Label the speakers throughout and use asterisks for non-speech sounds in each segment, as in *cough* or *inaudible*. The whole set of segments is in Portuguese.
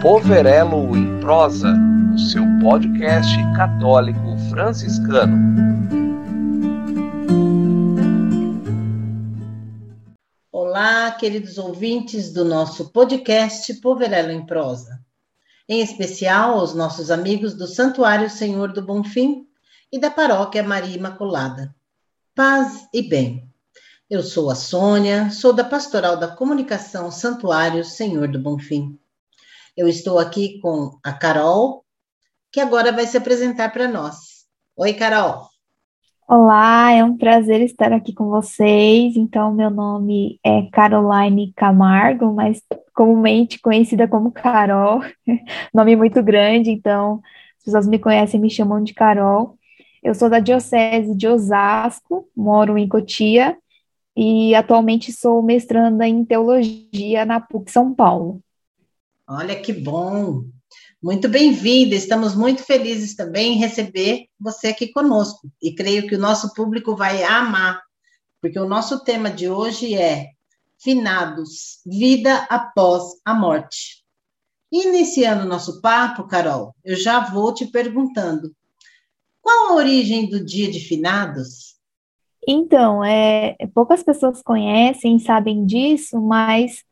Speaker 1: Poverelo em Prosa, o seu podcast católico franciscano.
Speaker 2: Olá, queridos ouvintes do nosso podcast Poverelo em Prosa. Em especial aos nossos amigos do Santuário Senhor do Bonfim e da Paróquia Maria Imaculada. Paz e bem. Eu sou a Sônia, sou da Pastoral da Comunicação Santuário Senhor do Bonfim. Eu estou aqui com a Carol, que agora vai se apresentar para nós. Oi, Carol.
Speaker 3: Olá, é um prazer estar aqui com vocês. Então, meu nome é Caroline Camargo, mas comumente conhecida como Carol. *laughs* nome muito grande, então as pessoas me conhecem e me chamam de Carol. Eu sou da Diocese de Osasco, moro em Cotia e atualmente sou mestranda em teologia na PUC São Paulo.
Speaker 2: Olha que bom! Muito bem-vinda, estamos muito felizes também em receber você aqui conosco. E creio que o nosso público vai amar, porque o nosso tema de hoje é Finados, vida após a morte. Iniciando nosso papo, Carol, eu já vou te perguntando: qual a origem do dia de finados?
Speaker 3: Então, é, poucas pessoas conhecem, sabem disso, mas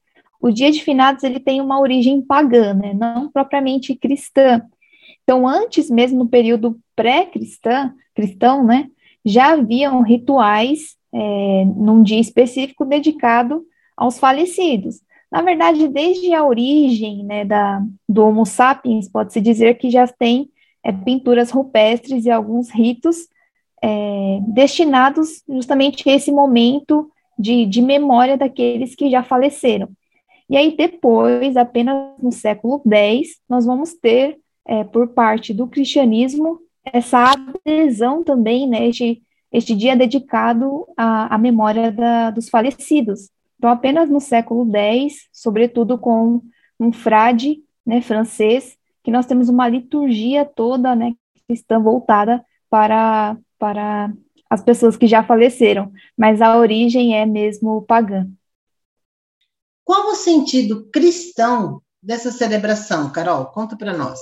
Speaker 3: o dia de finados ele tem uma origem pagã, né? não propriamente cristã. Então, antes mesmo no período pré-cristão, cristão, né, já haviam rituais é, num dia específico dedicado aos falecidos. Na verdade, desde a origem né, da, do Homo sapiens, pode-se dizer que já tem é, pinturas rupestres e alguns ritos é, destinados justamente a esse momento de, de memória daqueles que já faleceram. E aí, depois, apenas no século X, nós vamos ter, é, por parte do cristianismo, essa adesão também, né, este, este dia dedicado à, à memória da, dos falecidos. Então, apenas no século X, sobretudo com um frade né, francês, que nós temos uma liturgia toda né, cristã voltada para, para as pessoas que já faleceram, mas a origem é mesmo pagã.
Speaker 2: Qual o sentido cristão dessa celebração, Carol? Conta para nós.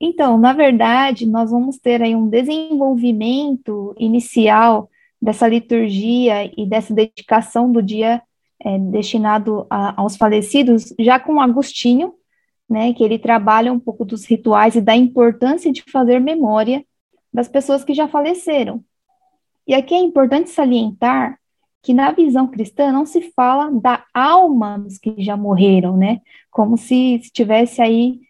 Speaker 3: Então, na verdade, nós vamos ter aí um desenvolvimento inicial dessa liturgia e dessa dedicação do dia é, destinado a, aos falecidos, já com Agostinho, né, que ele trabalha um pouco dos rituais e da importância de fazer memória das pessoas que já faleceram. E aqui é importante salientar que na visão cristã não se fala da alma dos que já morreram, né? Como se, tivesse aí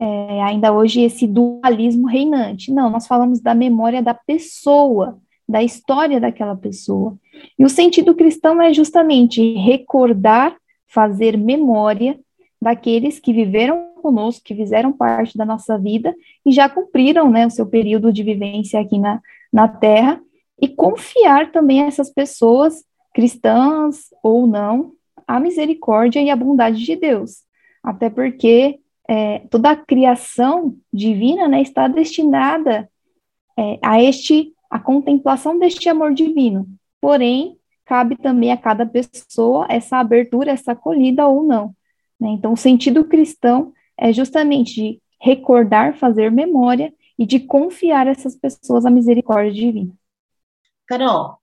Speaker 3: é, ainda hoje esse dualismo reinante. Não, nós falamos da memória da pessoa, da história daquela pessoa. E o sentido cristão é justamente recordar, fazer memória daqueles que viveram conosco, que fizeram parte da nossa vida e já cumpriram né, o seu período de vivência aqui na, na Terra, e confiar também essas pessoas cristãs ou não, a misericórdia e a bondade de Deus. Até porque é, toda a criação divina né, está destinada é, a este a contemplação deste amor divino. Porém, cabe também a cada pessoa essa abertura, essa acolhida ou não. Né? Então, o sentido cristão é justamente de recordar, fazer memória e de confiar essas pessoas à misericórdia divina.
Speaker 2: Carol,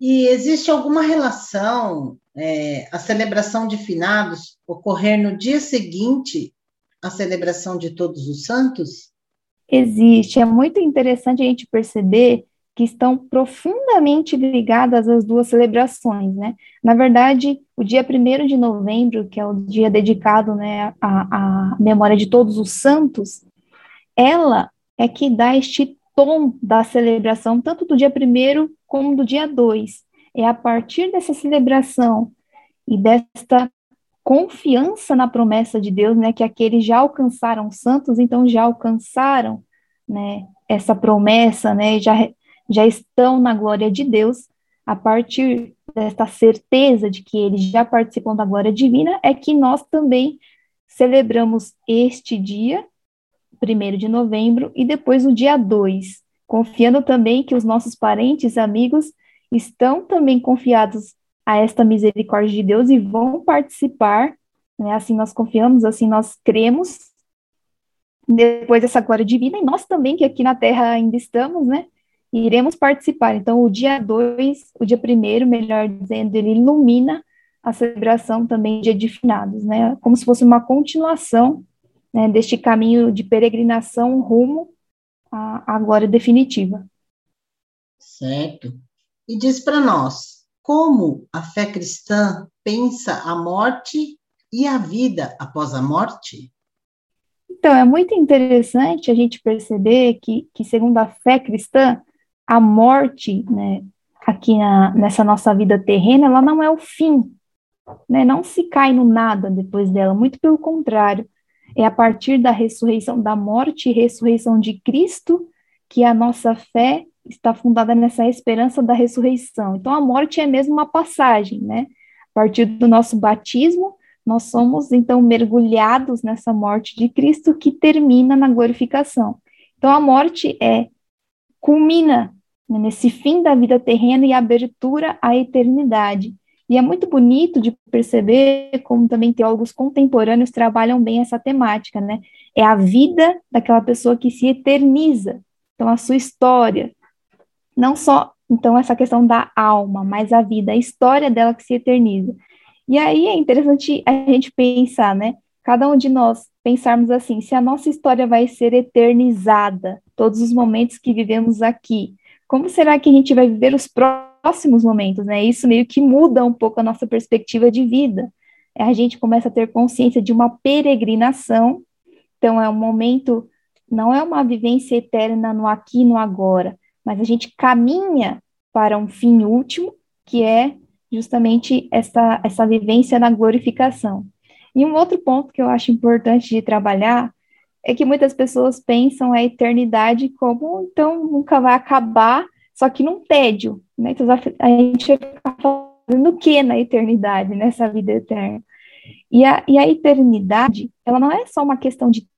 Speaker 2: e existe alguma relação é, a celebração de finados ocorrer no dia seguinte à celebração de todos os santos?
Speaker 3: Existe. É muito interessante a gente perceber que estão profundamente ligadas as duas celebrações, né? Na verdade, o dia 1 de novembro, que é o dia dedicado né, à, à memória de todos os santos, ela é que dá este tom da celebração, tanto do dia 1 como do dia 2. É a partir dessa celebração e desta confiança na promessa de Deus, né, que aqueles já alcançaram santos, então já alcançaram, né, essa promessa, né, já, já estão na glória de Deus, a partir desta certeza de que eles já participam da glória divina, é que nós também celebramos este dia, 1 de novembro, e depois o dia 2, confiando também que os nossos parentes e amigos estão também confiados a esta misericórdia de Deus e vão participar né? Assim nós confiamos, assim nós cremos depois dessa glória divina, e nós também, que aqui na Terra ainda estamos, né? Iremos participar. Então, o dia 2, o dia primeiro, melhor dizendo, ele ilumina a celebração também de Edifinados, né? Como se fosse uma continuação né, deste caminho de peregrinação rumo à glória definitiva.
Speaker 2: Certo. E diz para nós, como a fé cristã pensa a morte e a vida após a morte?
Speaker 3: Então, é muito interessante a gente perceber que, que segundo a fé cristã, a morte, né, aqui na, nessa nossa vida terrena, ela não é o fim, né, não se cai no nada depois dela, muito pelo contrário, é a partir da ressurreição, da morte e ressurreição de Cristo, que a nossa fé está fundada nessa esperança da ressurreição. Então, a morte é mesmo uma passagem, né? A partir do nosso batismo, nós somos então mergulhados nessa morte de Cristo que termina na glorificação. Então, a morte é culmina né, nesse fim da vida terrena e abertura à eternidade. E é muito bonito de perceber como também teólogos contemporâneos trabalham bem essa temática, né? É a vida daquela pessoa que se eterniza. Então, a sua história. Não só, então, essa questão da alma, mas a vida, a história dela que se eterniza. E aí é interessante a gente pensar, né? Cada um de nós pensarmos assim: se a nossa história vai ser eternizada, todos os momentos que vivemos aqui, como será que a gente vai viver os próximos? Próximos momentos, né? Isso meio que muda um pouco a nossa perspectiva de vida. A gente começa a ter consciência de uma peregrinação, então é um momento, não é uma vivência eterna no aqui e no agora, mas a gente caminha para um fim último, que é justamente essa, essa vivência na glorificação. E um outro ponto que eu acho importante de trabalhar é que muitas pessoas pensam a eternidade como então nunca vai acabar só que num tédio, né? Então, a gente vai ficar fazendo o que na eternidade, nessa vida eterna? E a, e a eternidade, ela não é só uma questão de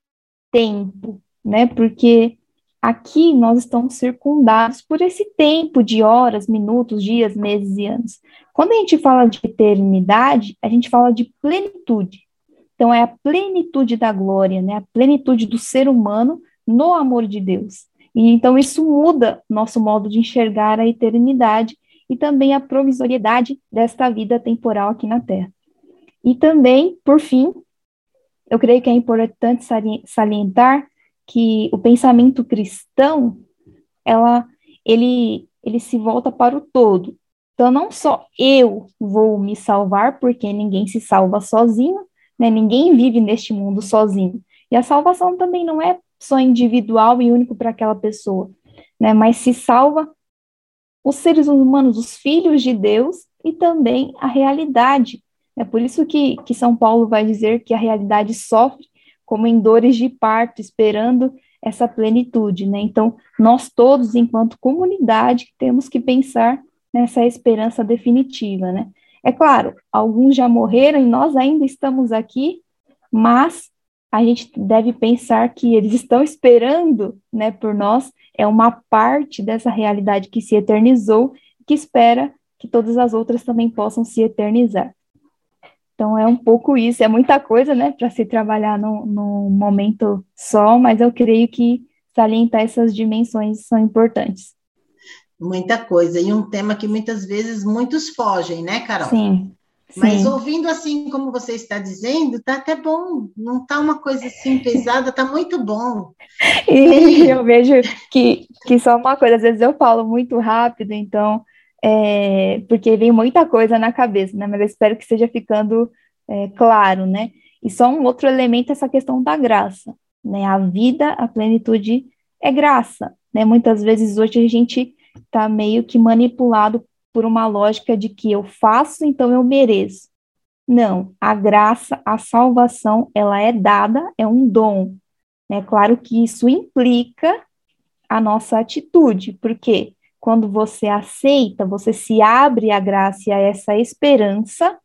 Speaker 3: tempo, né? Porque aqui nós estamos circundados por esse tempo de horas, minutos, dias, meses e anos. Quando a gente fala de eternidade, a gente fala de plenitude. Então, é a plenitude da glória, né? A plenitude do ser humano no amor de Deus. E então isso muda nosso modo de enxergar a eternidade e também a provisoriedade desta vida temporal aqui na Terra. E também, por fim, eu creio que é importante salientar que o pensamento cristão, ela, ele, ele se volta para o todo. Então, não só eu vou me salvar, porque ninguém se salva sozinho, né? ninguém vive neste mundo sozinho. E a salvação também não é só individual e único para aquela pessoa, né? Mas se salva os seres humanos, os filhos de Deus e também a realidade. É por isso que, que São Paulo vai dizer que a realidade sofre como em dores de parto, esperando essa plenitude, né? Então, nós todos, enquanto comunidade, temos que pensar nessa esperança definitiva, né? É claro, alguns já morreram e nós ainda estamos aqui, mas a gente deve pensar que eles estão esperando, né, por nós, é uma parte dessa realidade que se eternizou, que espera que todas as outras também possam se eternizar. Então é um pouco isso, é muita coisa, né, para se trabalhar num, num momento só, mas eu creio que salientar essas dimensões são importantes.
Speaker 2: Muita coisa, e um tema que muitas vezes muitos fogem, né, Carol?
Speaker 3: Sim.
Speaker 2: Mas Sim. ouvindo assim como você está dizendo, tá até bom. Não tá uma coisa assim pesada, tá muito bom.
Speaker 3: E eu vejo que, que só uma coisa, às vezes eu falo muito rápido, então, é, porque vem muita coisa na cabeça, né? Mas eu espero que esteja ficando é, claro, né? E só um outro elemento é essa questão da graça, né? A vida, a plenitude é graça, né? Muitas vezes hoje a gente está meio que manipulado por uma lógica de que eu faço, então eu mereço. Não, a graça, a salvação, ela é dada, é um dom. É claro que isso implica a nossa atitude, porque quando você aceita, você se abre à graça e a essa esperança,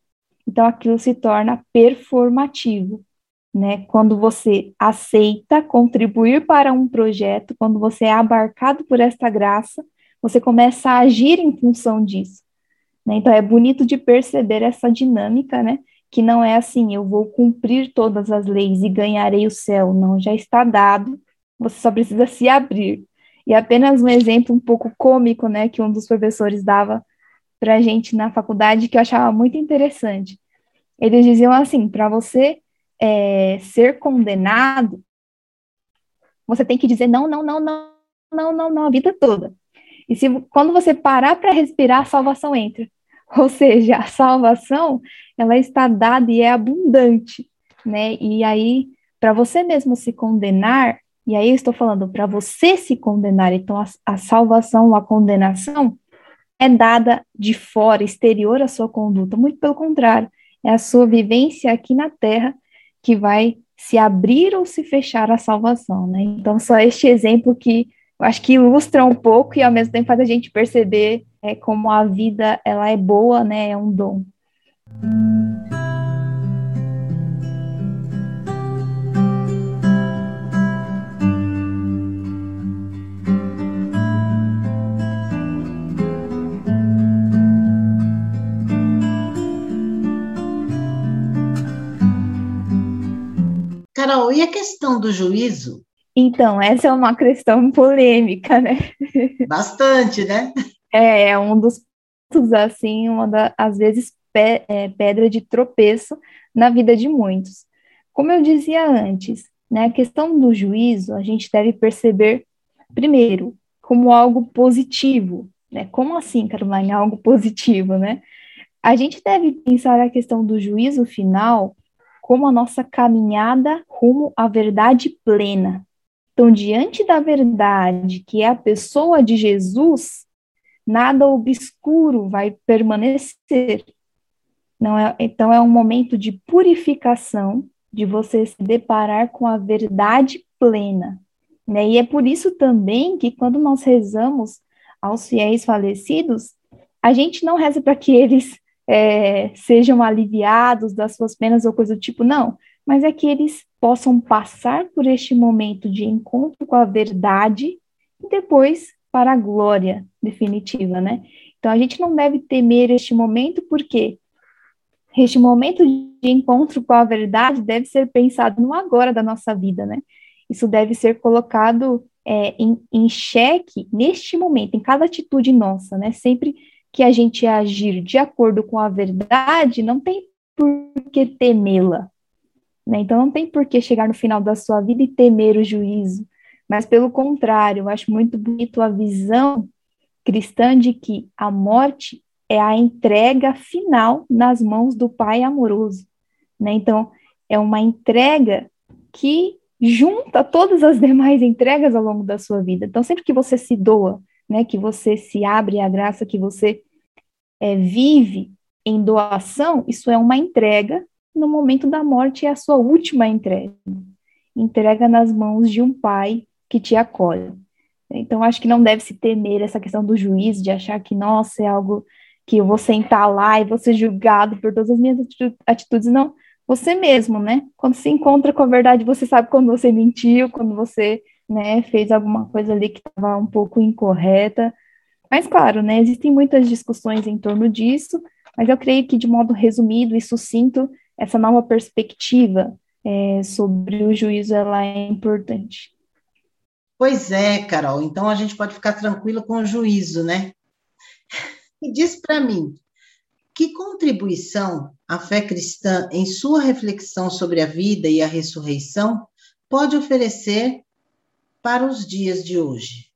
Speaker 3: então aquilo se torna performativo. Né? Quando você aceita contribuir para um projeto, quando você é abarcado por esta graça, você começa a agir em função disso. Né? Então, é bonito de perceber essa dinâmica, né? que não é assim, eu vou cumprir todas as leis e ganharei o céu. Não, já está dado, você só precisa se abrir. E apenas um exemplo um pouco cômico, né, que um dos professores dava para a gente na faculdade, que eu achava muito interessante. Eles diziam assim: para você é, ser condenado, você tem que dizer não, não, não, não, não, não, não, a vida toda. E se quando você parar para respirar, a salvação entra. *laughs* Ou seja, a salvação, ela está dada e é abundante, né? E aí, para você mesmo se condenar, e aí eu estou falando para você se condenar, então a, a salvação, a condenação, é dada de fora, exterior à sua conduta, muito pelo contrário, é a sua vivência aqui na terra que vai se abrir ou se fechar a salvação, né? Então, só este exemplo que acho que ilustra um pouco e ao mesmo tempo faz a gente perceber é, como a vida ela é boa, né? É um dom.
Speaker 2: Carol, e a questão do juízo?
Speaker 3: Então, essa é uma questão polêmica, né?
Speaker 2: Bastante, né?
Speaker 3: É, é um dos pontos, assim, uma das, às vezes, pe é, pedra de tropeço na vida de muitos. Como eu dizia antes, né, a questão do juízo, a gente deve perceber, primeiro, como algo positivo, né? Como assim, Caroline, algo positivo, né? A gente deve pensar a questão do juízo final como a nossa caminhada rumo à verdade plena. Então, diante da verdade, que é a pessoa de Jesus, nada obscuro vai permanecer. Não é, então, é um momento de purificação, de você se deparar com a verdade plena. Né? E é por isso também que, quando nós rezamos aos fiéis falecidos, a gente não reza para que eles é, sejam aliviados das suas penas ou coisa do tipo, não, mas é que eles possam passar por este momento de encontro com a verdade e depois para a glória definitiva, né? Então a gente não deve temer este momento, porque este momento de encontro com a verdade deve ser pensado no agora da nossa vida, né? Isso deve ser colocado é, em, em xeque neste momento, em cada atitude nossa, né? Sempre que a gente agir de acordo com a verdade, não tem por que temê-la. Né? Então, não tem por que chegar no final da sua vida e temer o juízo. Mas, pelo contrário, eu acho muito bonito a visão cristã de que a morte é a entrega final nas mãos do Pai amoroso. Né? Então, é uma entrega que junta todas as *laughs* demais entregas ao longo da sua vida. Então, sempre que você se doa, né, que você se abre à graça, que você é, vive em doação, isso é uma entrega, no momento da morte é a sua última entrega. Entrega nas mãos de um pai que te acolhe. Então, acho que não deve se temer essa questão do juiz, de achar que, nossa, é algo que eu vou sentar lá e vou ser julgado por todas as minhas atitudes. Não, você mesmo, né? Quando se encontra com a verdade, você sabe quando você mentiu, quando você né, fez alguma coisa ali que estava um pouco incorreta. Mas, claro, né, existem muitas discussões em torno disso, mas eu creio que, de modo resumido e sucinto, essa nova perspectiva é, sobre o juízo ela é importante.
Speaker 2: Pois é, Carol. Então a gente pode ficar tranquilo com o juízo, né? *laughs* E diz para mim, que contribuição a fé cristã, em sua reflexão sobre a vida e a ressurreição, pode oferecer para os dias de hoje?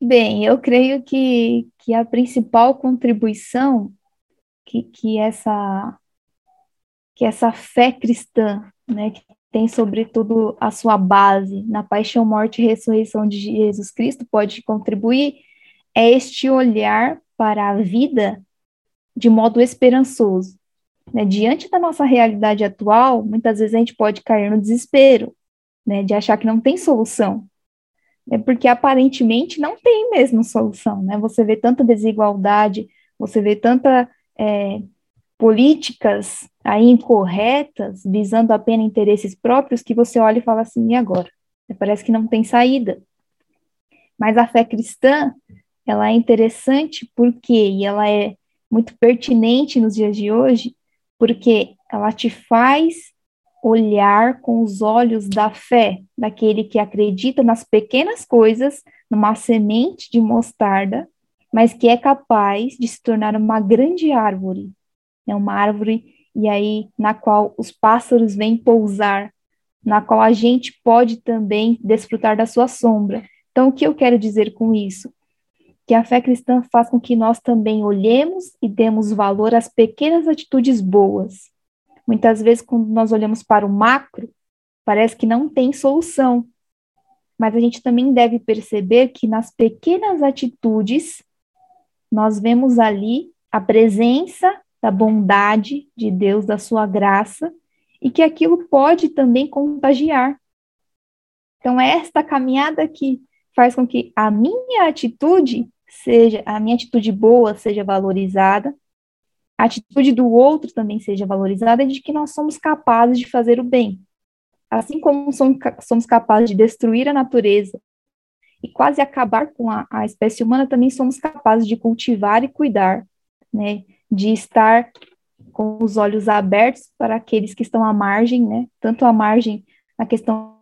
Speaker 3: Bem, eu creio que, que a principal contribuição que, que, essa, que essa fé cristã, né, que tem sobretudo a sua base na paixão, morte e ressurreição de Jesus Cristo, pode contribuir, é este olhar para a vida de modo esperançoso. Né? Diante da nossa realidade atual, muitas vezes a gente pode cair no desespero, né, de achar que não tem solução é porque aparentemente não tem mesmo solução, né? Você vê tanta desigualdade, você vê tanta é, políticas aí incorretas, visando apenas interesses próprios, que você olha e fala assim, e agora? Parece que não tem saída. Mas a fé cristã, ela é interessante porque, e ela é muito pertinente nos dias de hoje, porque ela te faz olhar com os olhos da fé, daquele que acredita nas pequenas coisas, numa semente de mostarda, mas que é capaz de se tornar uma grande árvore, é uma árvore e aí na qual os pássaros vêm pousar, na qual a gente pode também desfrutar da sua sombra. Então, o que eu quero dizer com isso? Que a fé cristã faz com que nós também olhemos e demos valor às pequenas atitudes boas. Muitas vezes, quando nós olhamos para o macro, parece que não tem solução. Mas a gente também deve perceber que nas pequenas atitudes, nós vemos ali a presença da bondade de Deus, da sua graça, e que aquilo pode também contagiar. Então, é esta caminhada que faz com que a minha atitude seja, a minha atitude boa seja valorizada, a atitude do outro também seja valorizada, de que nós somos capazes de fazer o bem. Assim como somos capazes de destruir a natureza e quase acabar com a, a espécie humana, também somos capazes de cultivar e cuidar, né? De estar com os olhos abertos para aqueles que estão à margem, né? Tanto à margem na questão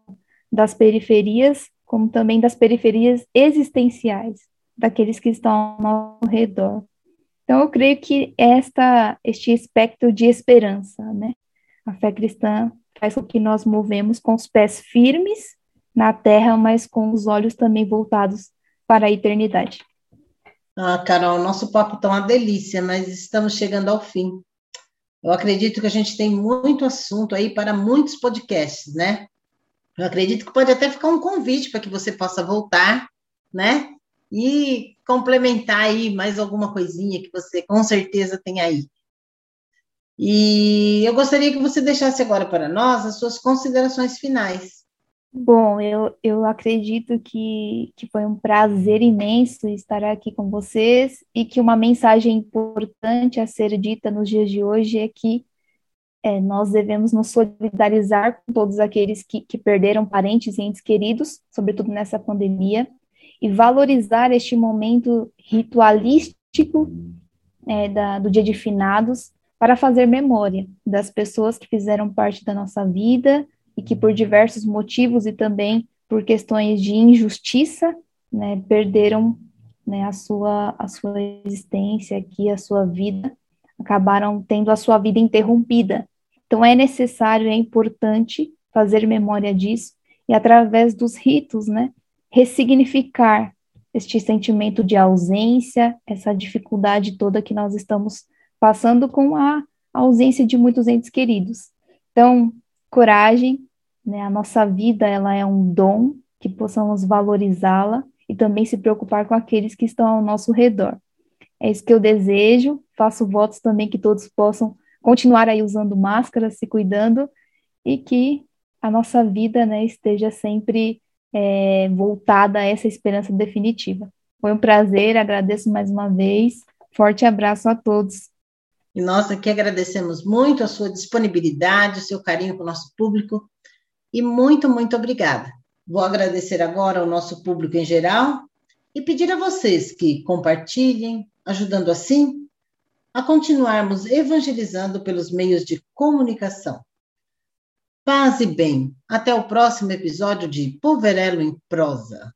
Speaker 3: das periferias, como também das periferias existenciais, daqueles que estão ao redor. Então, eu creio que esta, este espectro de esperança, né? A fé cristã faz com que nós movemos com os pés firmes na terra, mas com os olhos também voltados para a eternidade.
Speaker 2: Ah, Carol, nosso papo está uma delícia, mas estamos chegando ao fim. Eu acredito que a gente tem muito assunto aí para muitos podcasts, né? Eu acredito que pode até ficar um convite para que você possa voltar, né? E complementar aí mais alguma coisinha que você com certeza tem aí. E eu gostaria que você deixasse agora para nós as suas considerações finais.
Speaker 3: Bom, eu, eu acredito que, que foi um prazer imenso estar aqui com vocês e que uma mensagem importante a ser dita nos dias de hoje é que é, nós devemos nos solidarizar com todos aqueles que, que perderam parentes e entes queridos, sobretudo nessa pandemia, e valorizar este momento ritualístico é, da, do Dia de Finados para fazer memória das pessoas que fizeram parte da nossa vida e que por diversos motivos e também por questões de injustiça, né, perderam né, a, sua, a sua existência aqui, a sua vida, acabaram tendo a sua vida interrompida. Então é necessário, é importante fazer memória disso e através dos ritos, né, ressignificar este sentimento de ausência, essa dificuldade toda que nós estamos passando com a ausência de muitos entes queridos. Então, coragem, né? A nossa vida ela é um dom que possamos valorizá-la e também se preocupar com aqueles que estão ao nosso redor. É isso que eu desejo. Faço votos também que todos possam continuar aí usando máscara, se cuidando e que a nossa vida, né, esteja sempre é, voltada a essa esperança definitiva. Foi um prazer, agradeço mais uma vez. Forte abraço a todos.
Speaker 2: E nós aqui agradecemos muito a sua disponibilidade, o seu carinho com o nosso público e muito, muito obrigada. Vou agradecer agora ao nosso público em geral e pedir a vocês que compartilhem, ajudando assim a continuarmos evangelizando pelos meios de comunicação. Paz e bem. Até o próximo episódio de Poverelo em Prosa.